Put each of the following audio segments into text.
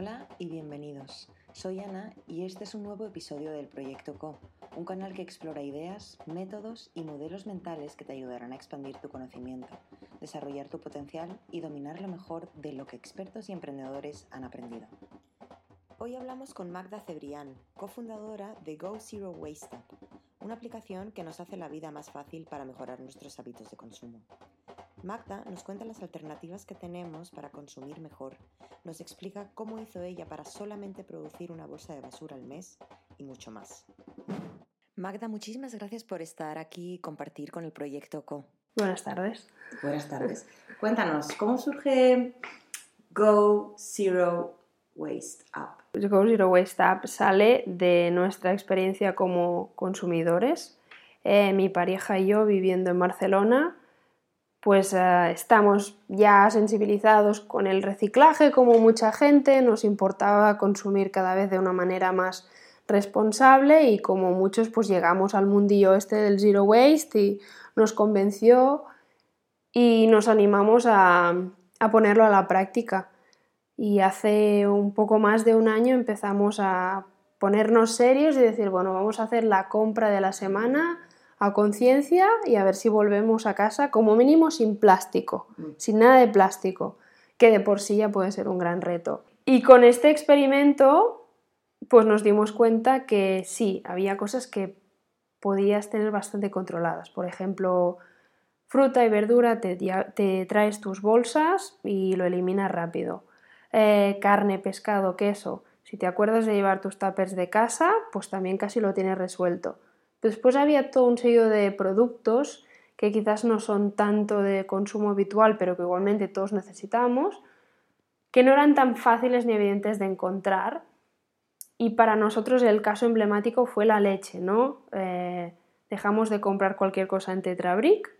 Hola y bienvenidos. Soy Ana y este es un nuevo episodio del Proyecto Co, un canal que explora ideas, métodos y modelos mentales que te ayudarán a expandir tu conocimiento, desarrollar tu potencial y dominar lo mejor de lo que expertos y emprendedores han aprendido. Hoy hablamos con Magda Cebrián, cofundadora de Go Zero Waste Up, una aplicación que nos hace la vida más fácil para mejorar nuestros hábitos de consumo. Magda nos cuenta las alternativas que tenemos para consumir mejor, nos explica cómo hizo ella para solamente producir una bolsa de basura al mes y mucho más. Magda, muchísimas gracias por estar aquí y compartir con el proyecto Co. Buenas tardes. Buenas tardes. Cuéntanos, ¿cómo surge Go Zero Waste Up? Go Zero Waste Up sale de nuestra experiencia como consumidores. Eh, mi pareja y yo viviendo en Barcelona pues eh, estamos ya sensibilizados con el reciclaje como mucha gente, nos importaba consumir cada vez de una manera más responsable y como muchos pues llegamos al mundillo este del zero waste y nos convenció y nos animamos a, a ponerlo a la práctica. Y hace un poco más de un año empezamos a ponernos serios y decir, bueno, vamos a hacer la compra de la semana a conciencia y a ver si volvemos a casa como mínimo sin plástico, mm. sin nada de plástico, que de por sí ya puede ser un gran reto. Y con este experimento, pues nos dimos cuenta que sí, había cosas que podías tener bastante controladas. Por ejemplo, fruta y verdura te, te traes tus bolsas y lo eliminas rápido. Eh, carne, pescado, queso. Si te acuerdas de llevar tus tapers de casa, pues también casi lo tienes resuelto. Después había todo un sello de productos que quizás no son tanto de consumo habitual, pero que igualmente todos necesitamos, que no eran tan fáciles ni evidentes de encontrar. Y para nosotros el caso emblemático fue la leche, ¿no? Eh, dejamos de comprar cualquier cosa en Tetrabric,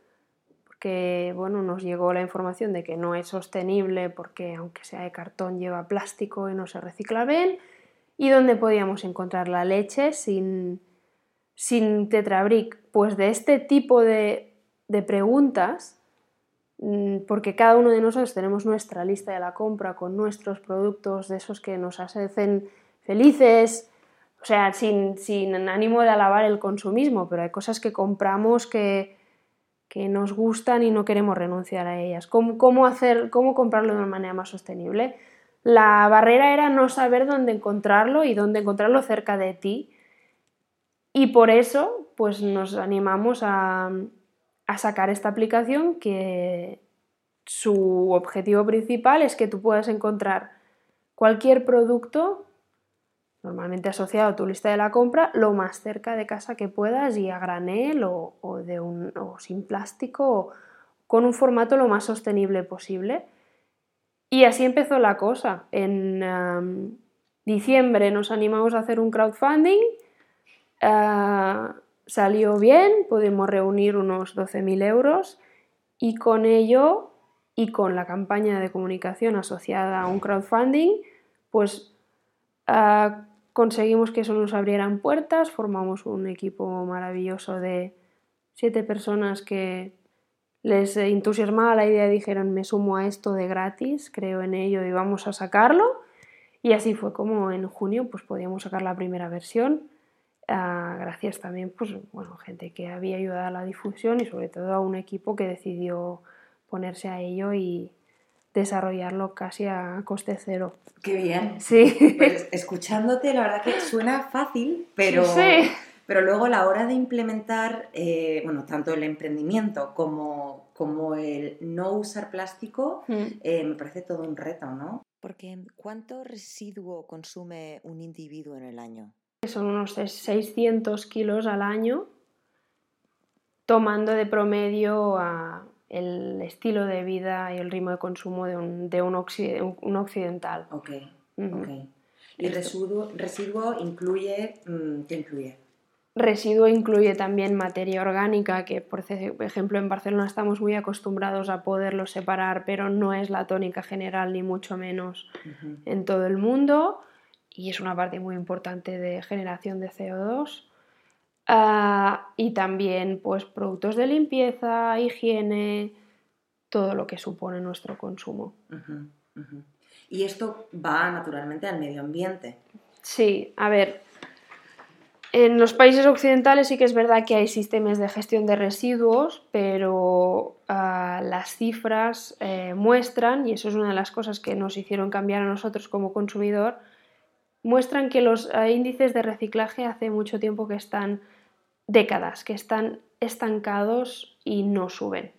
porque bueno, nos llegó la información de que no es sostenible porque aunque sea de cartón lleva plástico y no se recicla bien, y dónde podíamos encontrar la leche sin, sin Tetrabric? Pues de este tipo de, preguntas, mm, porque cada uno de nosotros tenemos nuestra lista de la compra con nuestros productos, de esos que nos hacen felices, o sea, sin, ánimo de alabar el consumismo, pero hay cosas que compramos que, que nos gustan y no queremos renunciar a ellas. ¿Cómo, hacer, ¿Cómo comprarlo de una manera más sostenible? La barrera era no saber dónde encontrarlo y dónde encontrarlo cerca de ti y por eso, pues nos animamos a, sacar esta aplicación que su objetivo principal es que tú puedas encontrar cualquier producto normalmente asociado a tu lista de la compra lo más cerca de casa que puedas y a granel o, de un, sin plástico con un formato lo más sostenible posible. Y así empezó la cosa. En diciembre nos animamos a hacer un crowdfunding Ah, salió bien, pudimos reunir unos 12.000 euros y con ello y con la campaña de comunicación asociada a un crowdfunding, pues ah, conseguimos que eso nos abrieran puertas, formamos un equipo maravilloso de siete personas que les entusiasmaba la idea, dijeron me sumo a esto de gratis, creo en ello y vamos a sacarlo. Y así fue como en junio pues podíamos sacar la primera versión gracias también, pues, bueno, gente que había ayudado a la difusión y sobre todo a un equipo que decidió ponerse a ello y desarrollarlo casi a coste cero. Qué bien. Sí. Pues escuchándote, la verdad que suena fácil, pero, pero luego la hora de implementar, eh, bueno, tanto el emprendimiento como, como el no usar plástico, mm. eh, me parece todo un reto, ¿no? Porque ¿cuánto residuo consume un individuo en el año? Son unos 600 kilos al año, tomando de promedio el estilo de vida y el ritmo de consumo de un, de un, occidental. Ok, ¿El residuo, residuo incluye, mm, qué incluye? Residuo incluye también materia orgánica, que por ejemplo en Barcelona estamos muy acostumbrados a poderlo separar, pero no es la tónica general ni mucho menos en todo el mundo y es una parte muy importante de generación de CO2. Ah, y también pues productos de limpieza, higiene, todo lo que supone nuestro consumo. Y esto va naturalmente al medio ambiente. Sí, a ver, en los países occidentales sí que es verdad que hay sistemas de gestión de residuos, pero ah, las cifras eh, muestran, y eso es una de las cosas que nos hicieron cambiar a nosotros como consumidor, muestran que los eh, índices de reciclaje hace mucho tiempo que están décadas, que están estancados y no suben.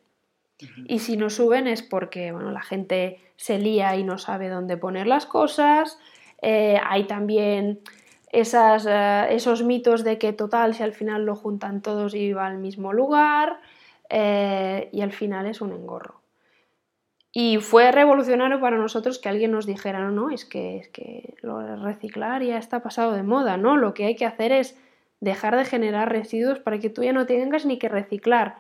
Y si no suben es porque bueno, la gente se lía y no sabe dónde poner las cosas. Eh, hay también esas, eh, esos mitos de que total, si al final lo juntan todos y va al mismo lugar, eh, y al final es un engorro. Y fue revolucionario para nosotros que alguien nos dijera, no, no, es que, es que lo de reciclar ya está pasado de moda, ¿no? Lo que hay que hacer es dejar de generar residuos para que tú ya no tengas ni que reciclar,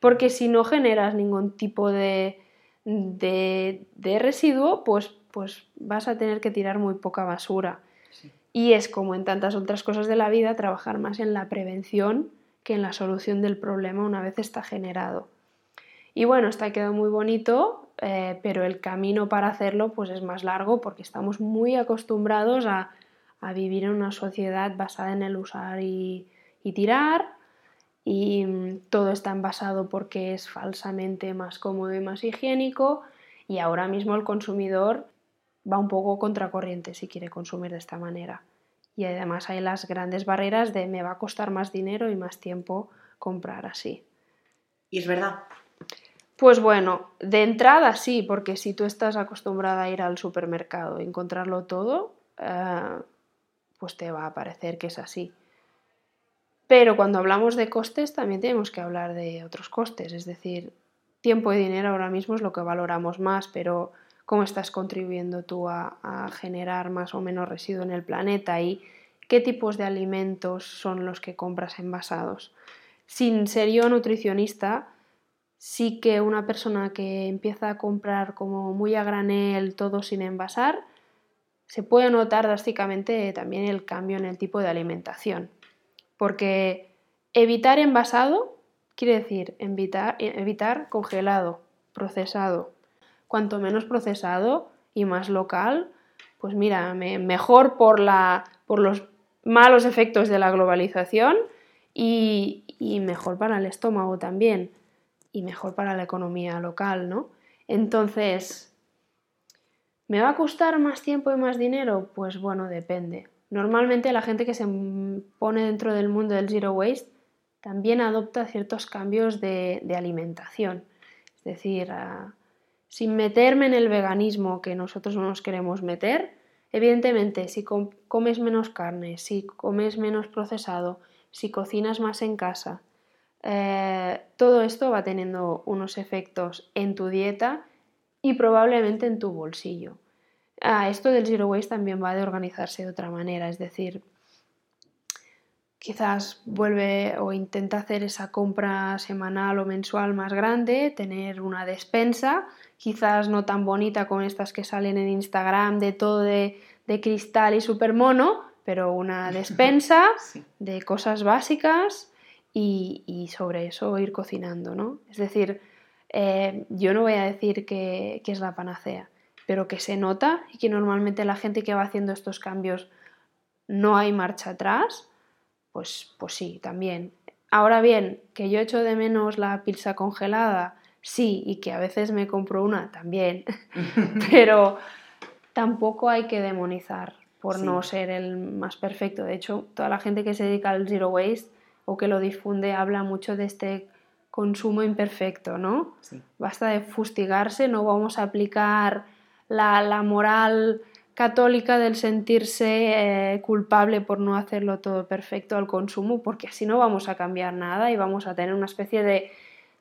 porque si no generas ningún tipo de, de, de residuo, pues, pues vas a tener que tirar muy poca basura. Y es como en tantas otras cosas de la vida, trabajar más en la prevención que en la solución del problema una vez está generado. Y bueno, está quedó muy bonito, eh, pero el camino para hacerlo pues es más largo porque estamos muy acostumbrados a, vivir en una sociedad basada en el usar y, tirar y mm, todo está basado porque es falsamente más cómodo y más higiénico y ahora mismo el consumidor va un poco contracorriente si quiere consumir de esta manera. Y además hay las grandes barreras de me va a costar más dinero y más tiempo comprar así. ¿Y es verdad? Pues bueno, de entrada sí, porque si tú estás acostumbrada a ir al supermercado y encontrarlo todo, eh, pues te va a parecer que es así. Pero cuando hablamos de costes también tenemos que hablar de otros costes, es decir, tiempo y dinero ahora mismo es lo que valoramos más, pero cómo estás contribuyendo tú a, generar más o menos residuo en el planeta y qué tipos de alimentos son los que compras envasados. Sin ser yo nutricionista, sí que una persona que empieza a comprar como muy a granel todo sin envasar, se puede notar drásticamente también el cambio en el tipo de alimentación. Porque evitar envasado quiere decir evitar, evitar congelado, procesado, cuanto menos procesado y más local, pues mira, mejor por, la, por los malos efectos de la globalización y, mejor para el estómago también y mejor para la economía local, ¿no? Entonces, ¿me va a costar más tiempo y más dinero? Pues bueno, depende. Normalmente la gente que se pone dentro del mundo del zero waste también adopta ciertos cambios de, alimentación. Es decir, sin meterme en el veganismo que nosotros no nos queremos meter, evidentemente si comes menos carne, si comes menos procesado, si cocinas más en casa, eh, todo esto va teniendo unos efectos en tu dieta y probablemente en tu bolsillo. Ah, esto del zero waste también va de organizarse de otra manera, es decir, quizás vuelve o intenta hacer esa compra semanal o mensual más grande, tener una despensa, quizás no tan bonita como estas que salen en Instagram de todo de, cristal y super mono, pero una despensa de cosas básicas y, sobre eso ir cocinando, ¿no? Es decir, eh, yo no voy a decir que, que es la panacea, pero que se nota y que normalmente la gente que va haciendo estos cambios no hay marcha atrás, pues, pues sí, también. Ahora bien, que yo echo de menos la pizza congelada, sí, y que a veces me compro una también, pero tampoco hay que demonizar por no ser el más perfecto. De hecho, toda la gente que se dedica al zero waste o que lo difunde habla mucho de este consumo imperfecto, ¿no? Basta de fustigarse, no vamos a aplicar la, la moral católica del sentirse eh, culpable por no hacerlo todo perfecto al consumo, porque así no vamos a cambiar nada y vamos a tener una especie de,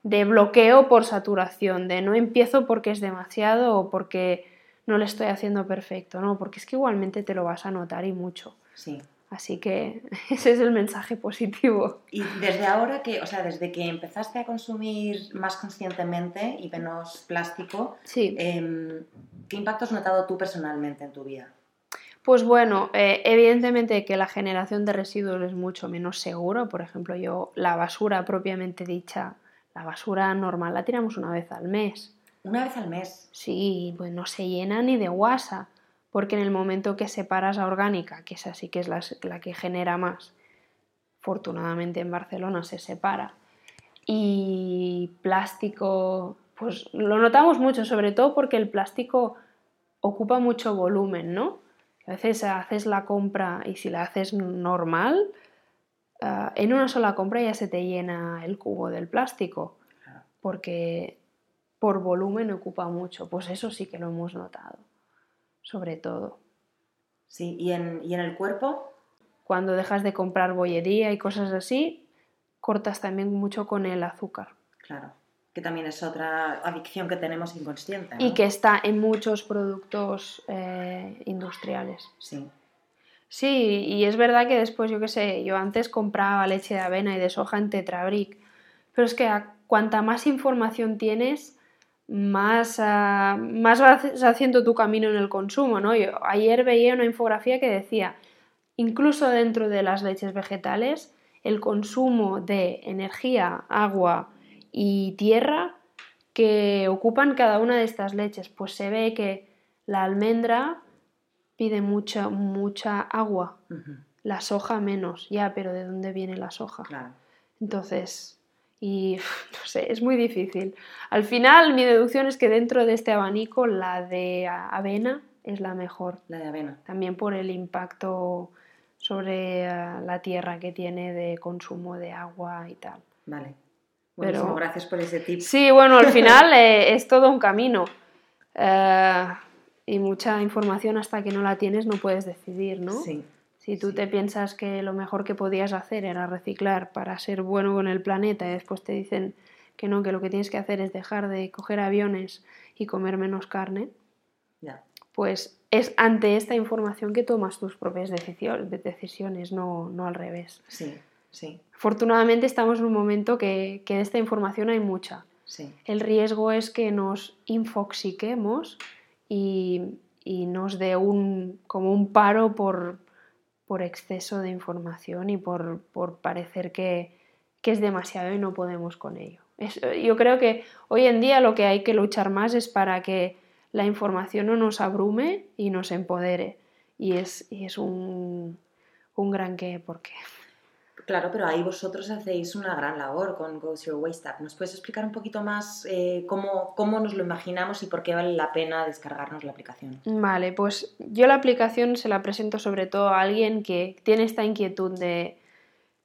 de bloqueo por saturación, de no empiezo porque es demasiado o porque no le estoy haciendo perfecto, no, porque es que igualmente te lo vas a notar y mucho. Sí. Así que ese es el mensaje positivo. Y desde ahora que, o sea, desde que empezaste a consumir más conscientemente y menos plástico, sí. Em, ¿Qué impacto has notado tú personalmente en tu vida? Pues bueno, eh, evidentemente que la generación de residuos es mucho menos seguro. Por ejemplo, yo la basura propiamente dicha, la basura normal la tiramos una vez al mes. Una vez al mes. Sí, pues no se llena ni de guasa, porque en el momento que separas a orgánica, que es así que es la, la que genera más, afortunadamente en Barcelona se separa, y plástico, pues lo notamos mucho, sobre todo porque el plástico ocupa mucho volumen, ¿no? A veces haces la compra y si la haces normal, ah, en una sola compra ya se te llena el cubo del plástico, porque por volumen ocupa mucho. Pues eso sí que lo hemos notado, sobre todo. Sí, ¿y en, y en el cuerpo? Cuando dejas de comprar bollería y cosas así, cortas también mucho con el azúcar. Claro, que también es otra adicción que tenemos inconsciente. Y que está en muchos productos eh, industriales. Sí. Sí, y es verdad que después, yo qué sé, yo antes compraba leche de avena y de soja en Tetrabric, pero es que cuanta más información tienes, más, uh, más vas haciendo tu camino en el consumo, ¿no? Yo ayer veía una infografía que decía, incluso dentro de las leches vegetales, el consumo de energía, agua y tierra que ocupan cada una de estas leches. Pues se ve que la almendra pide mucha, mucha agua, la soja menos, ya, pero ¿de dónde viene la soja? Entonces, y no sé, es muy difícil. Al final, mi deducción es que dentro de este abanico, la de avena es la mejor. La de avena. También por el impacto sobre eh, la tierra que tiene de consumo de agua y tal. Vale. Buenísimo, gracias por ese tip. Sí, bueno, al final eh, es todo un camino. Eh, y mucha información hasta que no la tienes no puedes decidir, ¿no? Sí. Si tú te piensas que lo mejor que podías hacer era reciclar para ser bueno con el planeta y después te dicen que no, que lo que tienes que hacer es dejar de coger aviones y comer menos carne, pues es ante esta información que tomas tus propias decisiones, no, no al revés. Sí, sí. Afortunadamente estamos en un momento que, que de esta información hay mucha. Sí. El riesgo es que nos infoxiquemos y, y nos dé un, como un paro por, por exceso de información y por, por parecer que, que, es demasiado y no podemos con ello. yo creo que hoy en día lo que hay que luchar más es para que la información no nos abrume y nos empodere. Y es, y es un, un gran qué, porque... Claro, pero ahí vosotros hacéis una gran labor con Go Your Waste Up. ¿Nos puedes explicar un poquito más eh, cómo, cómo, nos lo imaginamos y por qué vale la pena descargarnos la aplicación? Vale, pues yo la aplicación se la presento sobre todo a alguien que tiene esta inquietud de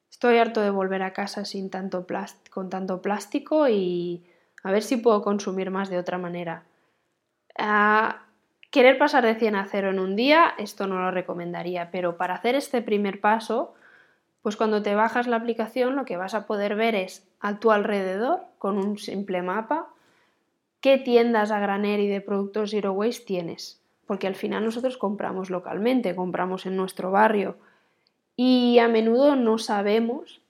estoy harto de volver a casa sin tanto con tanto plástico y a ver si puedo consumir más de otra manera querer pasar de 100 a 0 en un día, esto no lo recomendaría, pero para hacer este primer paso, pues cuando te bajas la aplicación lo que vas a poder ver es a tu alrededor, con un simple mapa, qué tiendas a granel y de productos Zero Waste tienes. Porque al final nosotros compramos localmente, compramos en nuestro barrio y a menudo no sabemos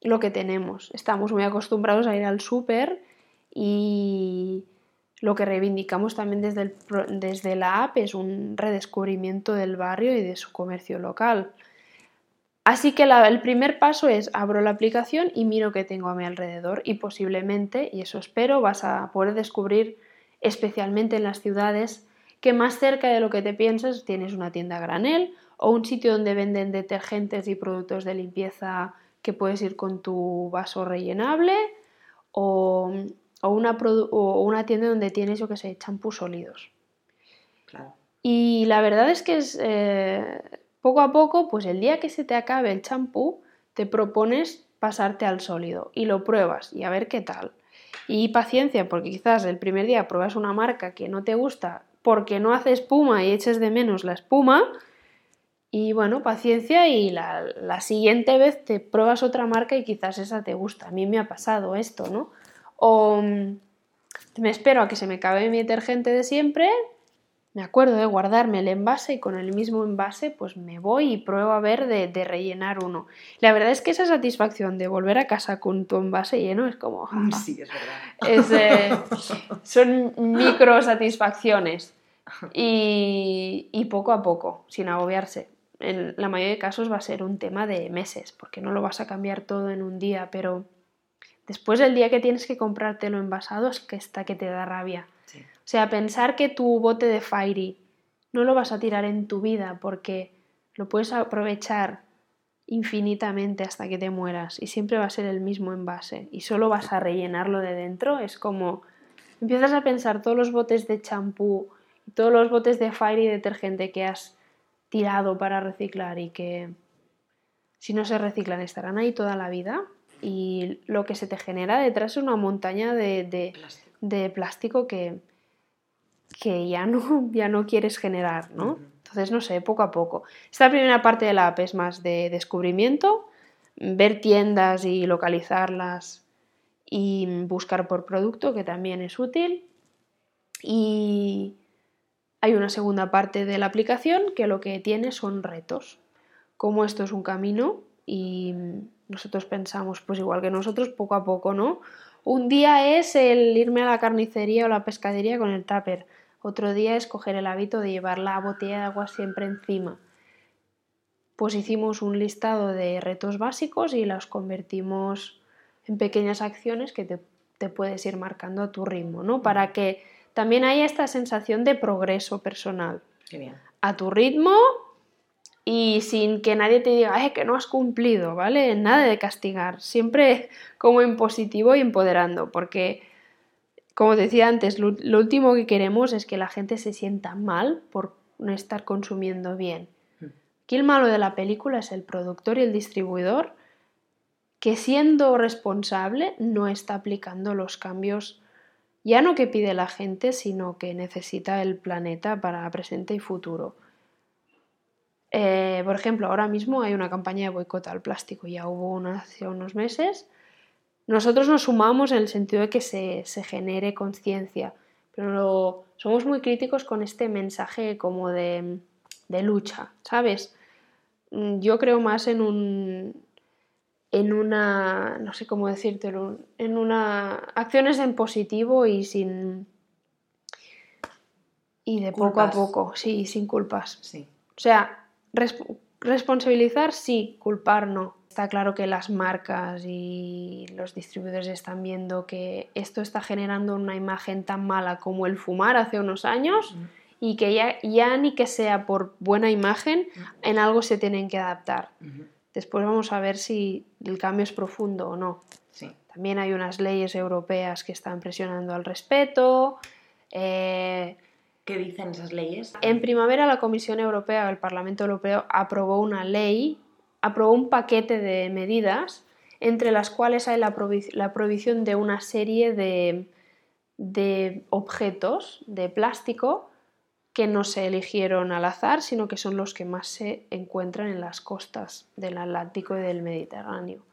lo que tenemos. Estamos muy acostumbrados a ir al súper y lo que reivindicamos también desde, desde la app es un redescubrimiento del barrio y de su comercio local. Así que el primer paso es abro la aplicación y miro qué tengo a mi alrededor y posiblemente, y eso espero, vas a poder descubrir, especialmente en las ciudades, que más cerca de lo que te piensas tienes una tienda granel o un sitio donde venden detergentes y productos de limpieza que puedes ir con tu vaso rellenable o o una, o una tienda donde tienes, yo que sé, champús sólidos. Claro. Y la verdad es que es, eh, poco a poco, pues el día que se te acabe el champú, te propones pasarte al sólido y lo pruebas y a ver qué tal. Y paciencia, porque quizás el primer día pruebas una marca que no te gusta porque no hace espuma y eches de menos la espuma. Y bueno, paciencia y la, la siguiente vez te pruebas otra marca y quizás esa te gusta. A mí me ha pasado esto, ¿no? O mm, me espero a que se me acabe mi detergente de siempre, me acuerdo de guardarme el envase y con el mismo envase pues me voy y pruebo a ver de, rellenar uno. La verdad es que esa satisfacción de volver a casa con tu envase lleno es como... Sí, es verdad. Eh, son micro satisfacciones y, y, poco a poco, sin agobiarse. En la mayoría de casos va a ser un tema de meses, porque no lo vas a cambiar todo en un día, pero después el día que tienes que comprártelo envasado es que está que te da rabia. O sea, pensar que tu bote de Fairy no lo vas a tirar en tu vida porque lo puedes aprovechar infinitamente hasta que te mueras y siempre va a ser el mismo envase y solo vas a rellenarlo de dentro, es como empiezas a pensar todos los botes de champú y todos los botes de Fairy detergente que has tirado para reciclar y que si no se reciclan estarán ahí toda la vida y lo que se te genera detrás es una montaña de, plástico. que, que ya, no, ya no quieres generar, ¿no? Entonces, no sé, poco a poco. Esta primera parte de la app es más de descubrimiento, ver tiendas y localizarlas y buscar por producto, que también es útil. Y hay una segunda parte de la aplicación que lo que tiene son retos. Como esto es un camino y nosotros pensamos, pues igual que nosotros, poco a poco, ¿no? Un día es el irme a la carnicería o la pescadería con el tupper. Otro día es coger el hábito de llevar la botella de agua siempre encima. Pues hicimos un listado de retos básicos y los convertimos en pequeñas acciones que te, te puedes ir marcando a tu ritmo, ¿no? Para que también haya esta sensación de progreso personal. A tu ritmo y sin que nadie te diga, que no has cumplido, ¿vale? Nada de castigar, siempre como en positivo y empoderando, porque, como decía antes, lo, último que queremos es que la gente se sienta mal por no estar consumiendo bien. Aquí el malo de la película es el productor y el distribuidor que siendo responsable no está aplicando los cambios ya no que pide la gente, sino que necesita el planeta para presente y futuro. Eh, por ejemplo, ahora mismo hay una campaña de boicot al plástico, ya hubo una hace unos meses. Nosotros nos sumamos en el sentido de que se, genere conciencia, pero somos muy críticos con este mensaje como de, de lucha, ¿sabes? Mm, yo creo más en un, en una, no sé cómo decírtelo, en una acciones en positivo y sin y de poco a poco, sí, sin culpas. Sí. O sea, responsabilizar sí, culpar no. Está claro que las marcas y los distribuidores están viendo que esto está generando una imagen tan mala como el fumar hace unos años y que ya, ya, ni que sea por buena imagen, en algo se tienen que adaptar. Después vamos a ver si el cambio es profundo o no. También hay unas leyes europeas que están presionando al respeto. Eh, ¿Qué dicen esas leyes? En primavera la Comisión Europea, el Parlamento Europeo, aprobó una ley, aprobó un paquete de medidas entre las cuales hay la, prohibición de una serie de, de objetos de plástico que no se eligieron al azar, sino que son los que más se encuentran en las costas del Atlántico y del Mediterráneo.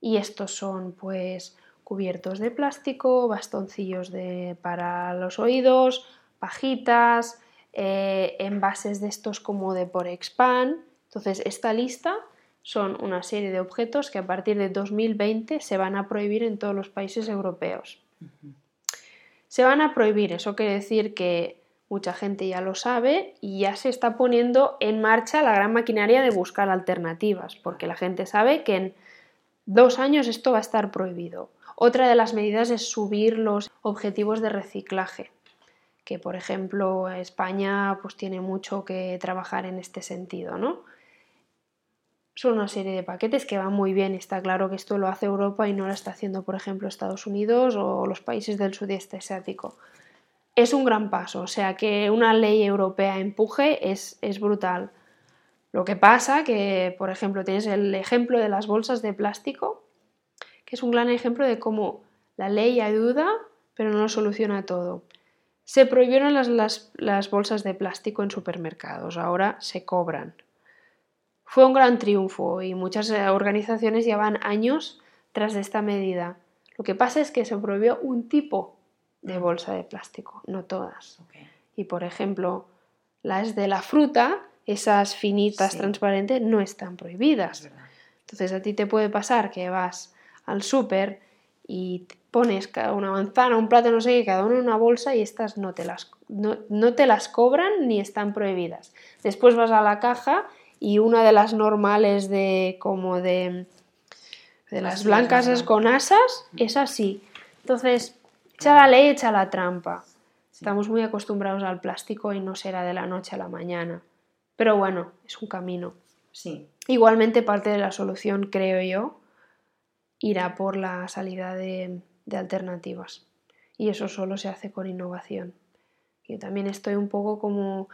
Y estos son pues cubiertos de plástico, bastoncillos de, para los oídos, pajitas, eh, envases de estos como de por expand. Entonces, esta lista son una serie de objetos que a partir de 2020 se van a prohibir en todos los países europeos. Se van a prohibir, eso quiere decir que mucha gente ya lo sabe y ya se está poniendo en marcha la gran maquinaria de buscar alternativas, porque la gente sabe que en dos años esto va a estar prohibido. Otra de las medidas es subir los objetivos de reciclaje que por ejemplo España pues tiene mucho que trabajar en este sentido, ¿no? Son una serie de paquetes que van muy bien. Está claro que esto lo hace Europa y no lo está haciendo, por ejemplo, Estados Unidos o los países del sudeste asiático. Es un gran paso, o sea que una ley europea empuje es, es brutal. Lo que pasa que, por ejemplo, tienes el ejemplo de las bolsas de plástico, que es un gran ejemplo de cómo la ley ayuda, pero no soluciona todo. Se prohibieron las, bolsas de plástico en supermercados, ahora se cobran. Fue un gran triunfo y muchas eh, organizaciones llevan años tras esta medida. Lo que pasa es que se prohibió un tipo de bolsa de plástico, no todas. Y por ejemplo, las de la fruta, esas finitas transparentes, no están prohibidas. Entonces a ti te puede pasar que vas al súper y pones una manzana, un plato, no sé qué, cada uno en una bolsa y estas no te, las, no, te las cobran ni están prohibidas. Después vas a la caja y una de las normales de como de De las Así blancas es con asas, es así. Entonces, echa la ley, echa la trampa. Sí. Estamos muy acostumbrados al plástico y no será de la noche a la mañana. Pero bueno, es un camino. Sí, Igualmente parte de la solución, creo yo, irá por la salida de, de alternativas. Y eso solo se hace con innovación. Yo también estoy un poco como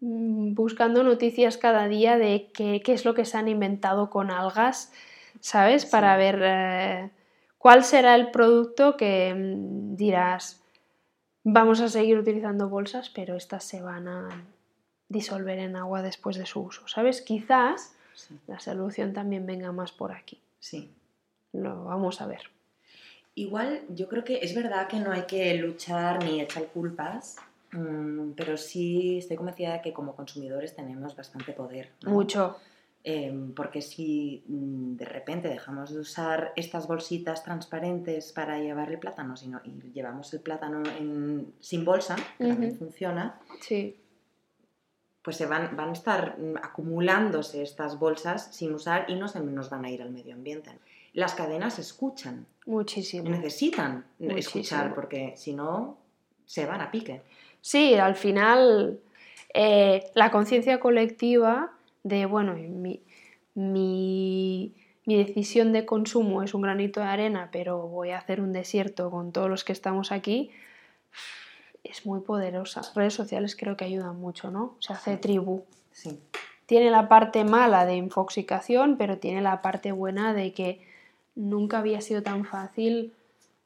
buscando noticias cada día de qué, qué es lo que se han inventado con algas, ¿sabes? Sí. Para ver eh, cuál será el producto que mm, dirás, vamos a seguir utilizando bolsas, pero estas se van a disolver en agua después de su uso, ¿sabes? Quizás sí, la solución también venga más por aquí. sí. Lo vamos a ver. Igual yo creo que es verdad que no hay que luchar ni echar culpas, mm, pero sí estoy convencida de que como consumidores tenemos bastante poder. ¿no? Mucho. Em, porque si mm, de repente dejamos de usar estas bolsitas transparentes para llevar el plátano sino, y llevamos el plátano en- sin bolsa, que también funciona, Sí. pues se van, van a estar mm, acumulándose estas bolsas sin usar y no se nos van a ir al medio ambiente. Las cadenas escuchan, Muchísimo. necesitan Muchísimo. escuchar porque si no se van a pique. Sí, al final eh, la conciencia colectiva de, bueno, mi, mi, mi decisión de consumo es un granito de arena, pero voy a hacer un desierto con todos los que estamos aquí, es muy poderosa. Redes sociales creo que ayudan mucho, ¿no? Se hace tribu. Sí, tiene la parte mala de infoxicación, pero tiene la parte buena de que nunca había sido tan fácil,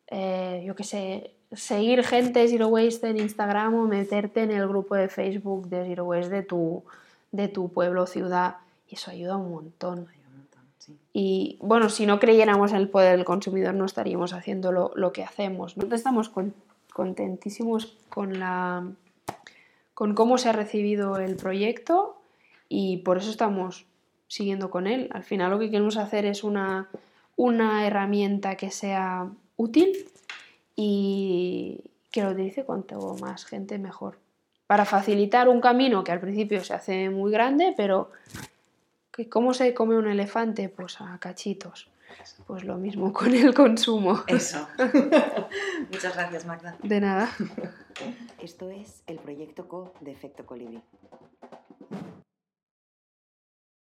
eh, yo qué sé, seguir gente Zero Waste en Instagram o meterte en el grupo de Facebook de Zero Waste de tu, de tu pueblo o ciudad. Y eso ayuda un montón. sí. Y bueno, si no creyéramos en el poder del consumidor, no estaríamos haciendo lo, lo que hacemos. ¿no? Estamos con- contentísimos con, la, con cómo se ha recibido el proyecto y por eso estamos siguiendo con él. Al final lo que queremos hacer es una, una herramienta que sea útil y que lo utilice cuanto más gente mejor. Para facilitar un camino que al principio se hace muy grande, pero que ¿Cómo se come un elefante? Pues a cachitos. Pues lo mismo con el consumo. Eso. Muchas gracias, Magda. De nada. Esto es el proyecto CO de Efecto Colibrí.